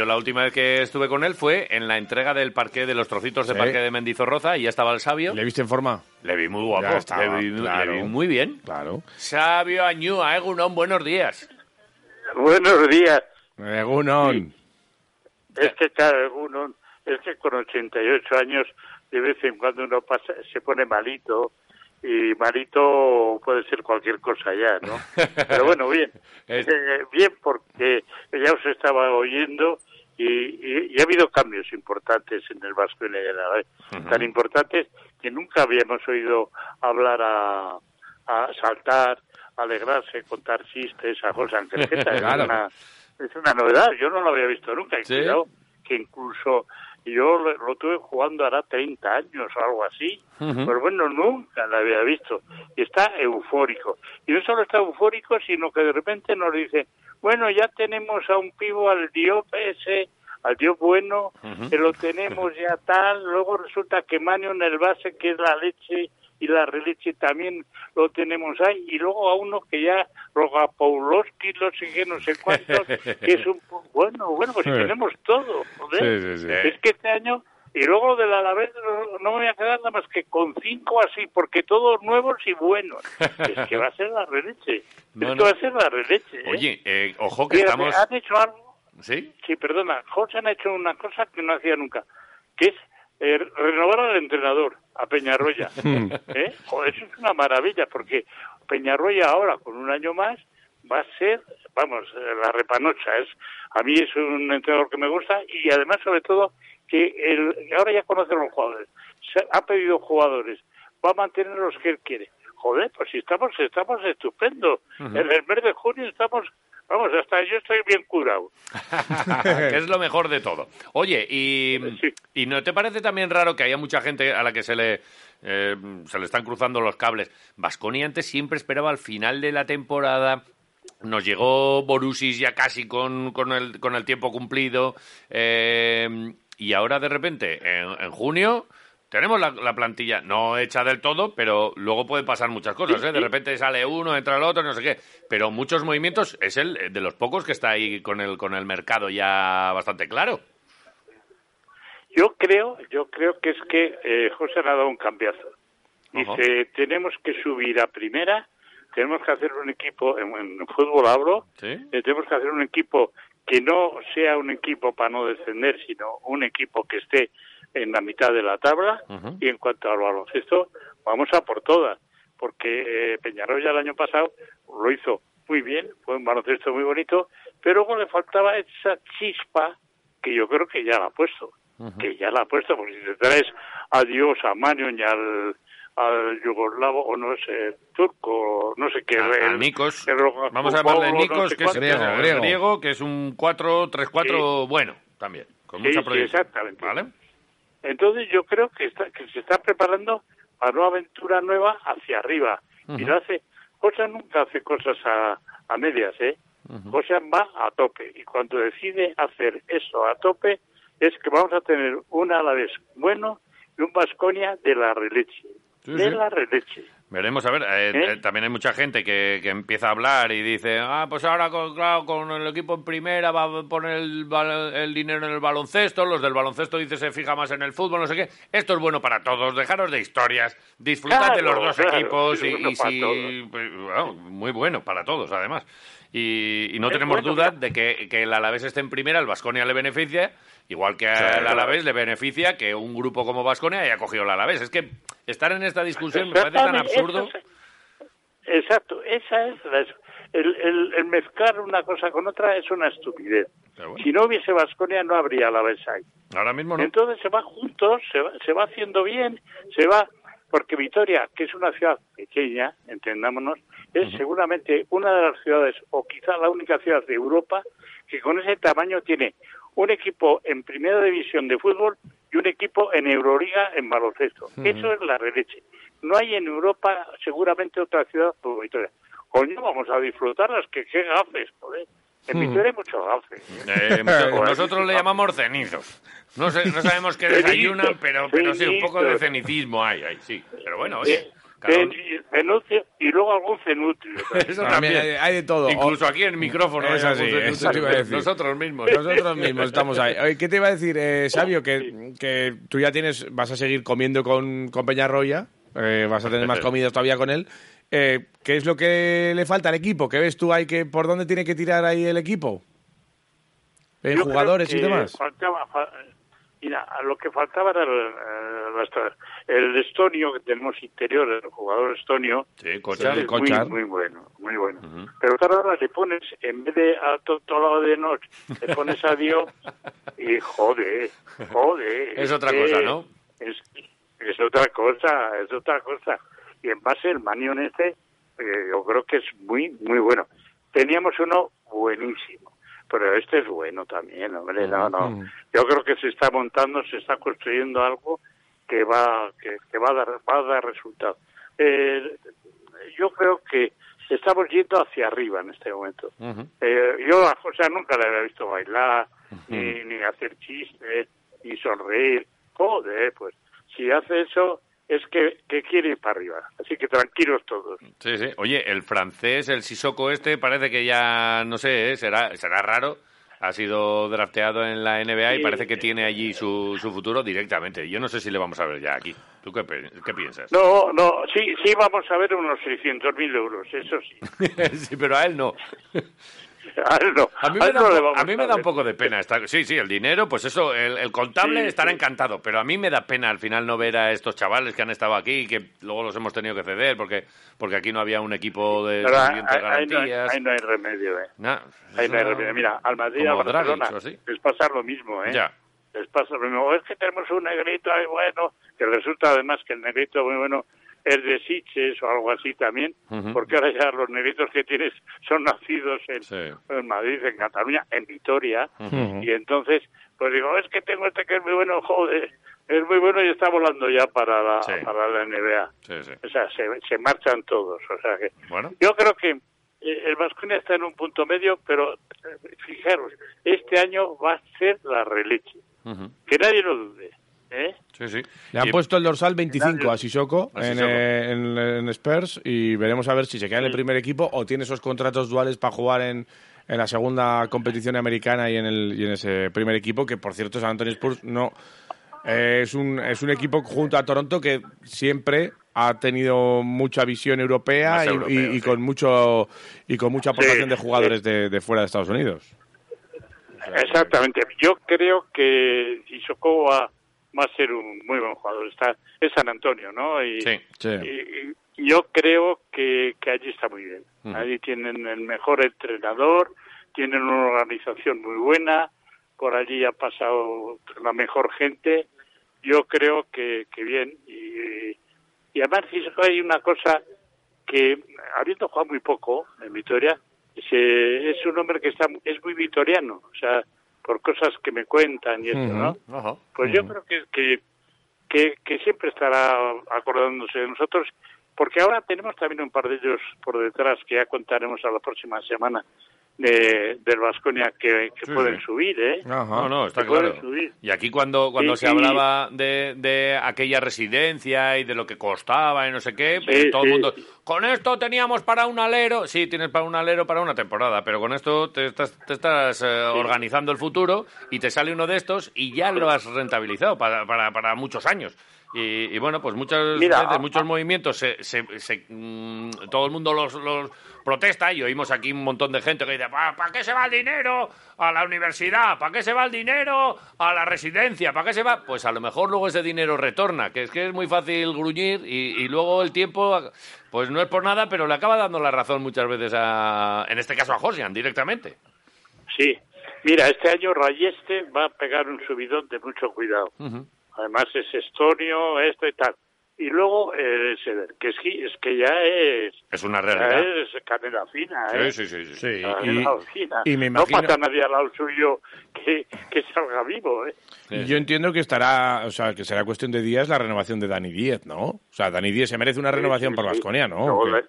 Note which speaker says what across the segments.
Speaker 1: yo la última vez que estuve con él fue en la entrega del parque de los trocitos de
Speaker 2: Sí.
Speaker 1: parque de Mendizorroza y ya estaba el sabio.
Speaker 2: ¿Le viste en forma?
Speaker 1: Le vi muy guapo,
Speaker 2: estaba,
Speaker 1: le, vi, le
Speaker 2: claro.
Speaker 1: vi muy bien.
Speaker 2: Claro.
Speaker 1: Sabio Añúa, Egunon, buenos días.
Speaker 3: Buenos días.
Speaker 2: Egunon.
Speaker 3: Es que, claro, uno, es que con 88 años, de vez en cuando uno pasa, se pone malito, y malito puede ser cualquier cosa ya, ¿no? Pero bueno, bien. Eh, bien, porque ya os estaba oyendo y, y- y ha habido cambios importantes en el Vasco y en el Alavés. Tan importantes que nunca habíamos oído hablar a, a saltar, alegrarse, contar chistes a José Ángel Geta.
Speaker 2: Claro.
Speaker 3: Es una es una novedad, yo no lo había visto nunca. Y
Speaker 1: Sí.
Speaker 3: cuidado, que incluso yo lo, lo tuve jugando hará 30 años o algo así. Pero bueno, nunca lo había visto. Y está eufórico. Y no solo está eufórico, sino que de repente nos dice, bueno, ya tenemos a un pivo al Diop ese, al Diop bueno, que lo tenemos ya tal. Luego resulta que Manio en el base, que es la leche, y la releche también lo tenemos ahí. Y luego a uno que ya, Rogapouloski, no sé qué, no sé cuántos, que es un... Bueno, bueno, pues tenemos todo. joder.
Speaker 2: Sí, sí, sí.
Speaker 3: Es que este año, y luego del Alavés no, no me voy a quedar nada más que con cinco así, porque todos nuevos y buenos. Es que va a ser la releche.
Speaker 1: No,
Speaker 3: es que va a ser la releche. ¿eh?
Speaker 1: Oye, eh, ojo que
Speaker 3: Mira,
Speaker 1: estamos...
Speaker 3: han hecho algo,
Speaker 1: ¿Sí?
Speaker 3: sí, perdona, José han hecho una cosa que no hacía nunca, que es eh, renovar al entrenador, a Peñarroya. ¿Eh? Joder, eso es una maravilla, porque Peñarroya ahora, con un año más, va a ser, vamos, eh, la repanocha. Es, a mí es un entrenador que me gusta y además, sobre todo, que el, ahora ya conoce a los jugadores. Se- ha pedido jugadores, va a mantener los que él quiere. Joder, pues si estamos, estamos estupendo. En el mes de junio estamos, vamos, hasta yo estoy bien curado.
Speaker 1: es lo mejor de todo. Oye, y,
Speaker 3: Sí.
Speaker 1: ¿y no te parece también raro que haya mucha gente a la que se le, eh, se le están cruzando los cables? Vasconi antes siempre esperaba al final de la temporada. Nos llegó Borussis ya casi con, con, el, con el tiempo cumplido. eh, y ahora, de repente, en, en junio, tenemos la, la plantilla no hecha del todo, pero luego pueden pasar muchas cosas. ¿eh? De repente sale uno, entra el otro, no sé qué. Pero muchos movimientos. Es el de los pocos que está ahí con el, con el mercado ya bastante claro.
Speaker 3: Yo creo, yo creo que es que eh, José le ha dado un cambiazo. Dice, tenemos que subir a primera, tenemos que hacer un equipo, en, en fútbol hablo,
Speaker 1: ¿Sí?
Speaker 3: eh, tenemos que hacer un equipo que no sea un equipo para no descender, sino un equipo que esté en la mitad de la tabla. Y en cuanto al baloncesto, vamos a por todas, porque eh, Peñarroya el año pasado lo hizo muy bien, fue un baloncesto muy bonito, pero luego le faltaba esa chispa que yo creo que ya la ha puesto, que ya la ha puesto, porque si te traes a Dios, a Manion y al, al yugoslavo, o no sé, turco, no sé qué.
Speaker 1: A, a Nikos.
Speaker 3: el
Speaker 1: Vamos a llamarle
Speaker 3: no
Speaker 1: Nikos,
Speaker 3: sé
Speaker 1: que es.
Speaker 2: Griego,
Speaker 1: el
Speaker 2: griego.
Speaker 1: griego, que es un 4-3-4 bueno también, con
Speaker 3: Sí,
Speaker 1: mucha
Speaker 3: sí,
Speaker 1: proyección.
Speaker 3: exactamente.
Speaker 1: ¿Vale?
Speaker 3: Entonces yo creo que, está, que se está preparando para una aventura nueva hacia arriba. Y lo hace, José nunca hace cosas a, a medias, ¿eh? José va a tope. Y cuando decide hacer eso a tope, es que vamos a tener un Alavés bueno y un Vasconia de la releche.
Speaker 1: Sí,
Speaker 3: de
Speaker 1: sí.
Speaker 3: la releche.
Speaker 1: Veremos, a ver, eh,
Speaker 3: ¿Eh?
Speaker 1: eh, también hay mucha gente que, que empieza a hablar y dice, ah, pues ahora con, claro, con el equipo en primera va a poner el, el dinero en el baloncesto, los del baloncesto dice se fija más en el fútbol, no sé qué. Esto es bueno para todos, dejaros de historias, disfrutad de los dos
Speaker 3: claro,
Speaker 1: equipos y,
Speaker 3: bueno
Speaker 1: y si- pues, bueno, muy bueno para todos, además. Y, y no
Speaker 3: Es
Speaker 1: tenemos
Speaker 3: bueno,
Speaker 1: duda de que, que el Alavés esté en primera, el Vasconia le beneficia, igual que al
Speaker 2: Claro.
Speaker 1: Alavés le beneficia que un grupo como Vasconia haya cogido el Alavés. Es que estar en esta discusión me parece tan
Speaker 3: Exactamente,
Speaker 1: absurdo.
Speaker 3: eso es- Exacto, esa es la, el, el, el mezclar una cosa con otra es una estupidez.
Speaker 1: Bueno.
Speaker 3: Si no hubiese Vasconia no habría la ahí.
Speaker 1: Ahora mismo no.
Speaker 3: Entonces se va juntos, se va, se va haciendo bien, se va, porque Vitoria, que es una ciudad pequeña, entendámonos, es seguramente una de las ciudades, o quizá la única ciudad de Europa, que con ese tamaño tiene un equipo en primera división de fútbol y un equipo en Euroliga en baloncesto. Eso es la releche. No hay en Europa seguramente otra ciudad como Vitoria. Coño, vamos a disfrutarlas, que qué gafes, joder. En Vitoria hay muchos gafes.
Speaker 1: Eh, nosotros le llamamos cenizos. No, sé, no sabemos qué desayunan, pero, pero sí, un poco de cenicismo hay, hay sí. Pero bueno, oye,
Speaker 3: Y luego algún cenutrio.
Speaker 1: Eso también.
Speaker 2: Hay, hay de todo.
Speaker 1: Incluso aquí en el micrófono.
Speaker 2: Es así,
Speaker 1: algún
Speaker 2: eso
Speaker 1: cenutrio.
Speaker 2: te iba a decir.
Speaker 1: Nosotros mismos.
Speaker 2: Nosotros mismos estamos ahí. Oye, ¿Qué te iba a decir, eh, Sabio? Que, que tú ya tienes, vas a seguir comiendo con, con Peñarroya, eh, vas a tener más comidas todavía con él. Eh, ¿Qué es lo que le falta al equipo? ¿Qué ves tú ahí? Que, ¿Por dónde tiene que tirar ahí el equipo? ¿En
Speaker 3: Yo
Speaker 2: jugadores y demás?
Speaker 3: faltaba- fa- mira, lo que faltaba era el, eh, nuestra- el estonio que tenemos interior, el jugador estonio.
Speaker 1: Sí,
Speaker 3: es. Muy, muy bueno, muy bueno. Pero claro, ahora le pones, en vez de a to- todo lado de noche, le pones a Dios y joder, joder.
Speaker 1: Es otra cosa, ¿no?
Speaker 3: Es, es otra cosa, es otra cosa. Y en base el Manion este, eh, yo creo que es muy, muy bueno. Teníamos uno buenísimo, pero este es bueno también, hombre, no, no. Yo creo que se está montando, se está construyendo algo que va, que, que va a dar, va a dar resultado. Eh, yo creo que estamos yendo hacia arriba en este momento. Eh, yo a José nunca le había visto bailar, ni, ni hacer chistes, ni sonreír. Joder, pues si hace eso es que, que quiere ir para arriba. Así que tranquilos todos.
Speaker 1: Sí, sí. Oye, el francés, el Sissoko este, parece que ya, no sé, ¿eh? será, será raro. Ha sido drafteado en la NBA y parece que tiene allí su, su futuro directamente. Yo no sé si le vamos a ver ya aquí. ¿Tú qué, qué piensas?
Speaker 3: No, no, sí, sí vamos a ver unos 600.000 euros, eso sí.
Speaker 1: sí, pero a él no.
Speaker 3: A él no,
Speaker 1: A mí
Speaker 3: a
Speaker 1: me
Speaker 3: él
Speaker 1: da,
Speaker 3: no
Speaker 1: un a mí me da poco de pena. estar- sí, sí, el dinero, pues eso, el, el contable
Speaker 3: Sí,
Speaker 1: estará
Speaker 3: sí.
Speaker 1: encantado, pero a mí me da pena al final no ver a estos chavales que han estado aquí y que luego los hemos tenido que ceder porque, porque aquí no había un equipo de
Speaker 3: Pero
Speaker 1: suficientes
Speaker 3: ahí, ahí no hay,
Speaker 1: garantías.
Speaker 3: ahí no hay remedio, ¿eh?
Speaker 1: Nah,
Speaker 3: Ahí no hay
Speaker 1: eso-
Speaker 3: remedio. Mira, al Madrid al Barcelona
Speaker 1: así.
Speaker 3: les pasa lo mismo, ¿eh?
Speaker 1: Ya.
Speaker 3: les pasa lo mismo. Es que tenemos un negrito ahí bueno, que resulta además que el negrito muy bueno es de Siches o algo así también, porque ahora ya los negritos que tienes son nacidos en,
Speaker 1: Sí.
Speaker 3: en Madrid, en Cataluña, en Vitoria, y entonces, pues digo, es que tengo este que es muy bueno, joder, es muy bueno y está volando ya para la,
Speaker 1: Sí.
Speaker 3: para la NBA.
Speaker 1: Sí.
Speaker 3: O sea, se, se marchan todos, o sea que...
Speaker 1: Bueno.
Speaker 3: Yo creo que eh, el Vasconia está en un punto medio, pero eh, fijaros, este año va a ser la releche.
Speaker 1: Ujú.
Speaker 3: Que nadie lo dude. ¿eh?
Speaker 1: Sí, sí.
Speaker 2: Le han
Speaker 1: Y-
Speaker 2: puesto el dorsal 25 a Sissoko, en, eh, en, en Spurs y veremos a ver si se queda en el primer equipo o tiene esos contratos duales para jugar en, en la segunda competición americana y en, el, y en ese primer equipo, que por cierto San Antonio Spurs no eh, es, un, es un equipo junto a Toronto que siempre ha tenido mucha visión europea y,
Speaker 1: europeo,
Speaker 2: y- y
Speaker 1: sí.
Speaker 2: con mucho y con mucha aportación
Speaker 3: Sí,
Speaker 2: de jugadores de, de fuera de Estados Unidos.
Speaker 3: Exactamente. Yo creo que Isoko va, va a ser un muy buen jugador. Está, es San Antonio, ¿no? Y,
Speaker 1: Sí.
Speaker 2: Sí.
Speaker 3: y- y yo creo que, que allí está muy bien. Allí tienen el mejor entrenador, tienen una organización muy buena, por allí ha pasado la mejor gente. Yo creo que, que bien. Y, y además hay una cosa que, habiendo jugado muy poco en Vitoria, se- es un hombre que está es muy vitoriano, o sea, por cosas que me cuentan y eso. ¿no? Pues yo creo que, que, que, que siempre estará acordándose de nosotros, porque ahora tenemos también un par de ellos por detrás que ya contaremos a la próxima semana de, del Vasconia que, que
Speaker 1: Sí,
Speaker 3: pueden
Speaker 1: sí.
Speaker 3: subir, ¿eh?
Speaker 2: Ajá.
Speaker 1: No, no, está
Speaker 3: Que
Speaker 1: claro.
Speaker 3: subir.
Speaker 1: Y aquí cuando, cuando se hablaba de, de aquella residencia y de lo que costaba y no sé qué, pues
Speaker 3: Sí,
Speaker 1: todo el mundo, con esto teníamos para un alero, sí, tienes para un alero para una temporada, pero con esto te estás, te estás eh, organizando el futuro y te sale uno de estos y ya lo has rentabilizado para, para, para muchos años. Y, y bueno, pues muchas
Speaker 3: Mira,
Speaker 1: veces, muchos movimientos, se, se- se, mm, todo el mundo los, los protesta y oímos aquí un montón de gente que dice, ¿para qué se va el dinero a la universidad? ¿Para qué se va el dinero a la residencia? ¿Para qué se va? Pues a lo mejor luego ese dinero retorna, que es que es muy fácil gruñir y, y luego el tiempo, pues no es por nada, pero le acaba dando la razón muchas veces a, en este caso a Josian directamente.
Speaker 3: Sí. Mira, este año Rayeste va a pegar un subidón de mucho cuidado. Además es estonio, esto y tal. Y luego eh, Seder, que es, que- es que ya es,
Speaker 1: Es una realidad.
Speaker 3: es canela fina, ¿eh?
Speaker 1: Sí, sí, sí. sí.
Speaker 2: Sí,
Speaker 3: Canela
Speaker 2: y,
Speaker 3: fina.
Speaker 2: y me
Speaker 3: No
Speaker 2: imagino...
Speaker 3: pasa nadie al lado suyo que, que salga vivo, ¿eh?
Speaker 2: Yo entiendo que estará, o sea, que será cuestión de días la renovación de Dani Díez, ¿no? O sea, Dani Díez se merece una renovación
Speaker 3: Sí,
Speaker 2: por
Speaker 3: sí.
Speaker 2: Vasconia, ¿no? ¿O qué?
Speaker 3: Hombre,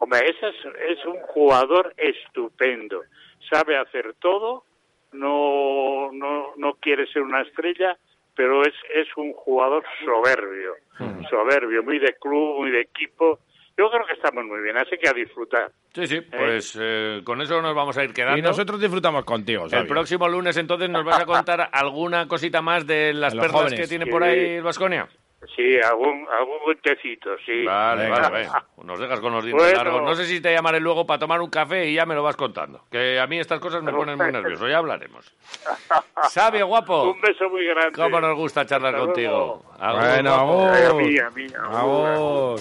Speaker 3: Hombre, ese es, es un jugador estupendo. Sabe hacer todo, no, no, no quiere ser una estrella, pero es, es un jugador soberbio, soberbio, muy de club, muy de equipo. Yo creo que estamos muy bien, así que a disfrutar.
Speaker 1: Sí, sí, pues eh, con eso nos vamos a ir quedando.
Speaker 2: Y nosotros disfrutamos contigo,
Speaker 1: El próximo lunes entonces nos vas a contar alguna cosita más de las perlas
Speaker 2: jóvenes.
Speaker 1: que tiene
Speaker 3: Sí.
Speaker 1: por ahí el Vasconia.
Speaker 3: Sí, algún, algún cuentecito, sí.
Speaker 1: Vale, vale, vale. Nos dejas con los dientes
Speaker 3: Bueno.
Speaker 1: largos. No sé si te llamaré luego para tomar un café y ya me lo vas contando. Que a mí estas cosas me ponen muy nervioso. Ya hablaremos. Sabio, guapo.
Speaker 3: Un beso muy grande.
Speaker 1: Cómo nos gusta charlar
Speaker 3: Hasta
Speaker 1: contigo. Agur,
Speaker 2: Bueno, agur.
Speaker 3: A mí, a mí, agur.
Speaker 2: Agur.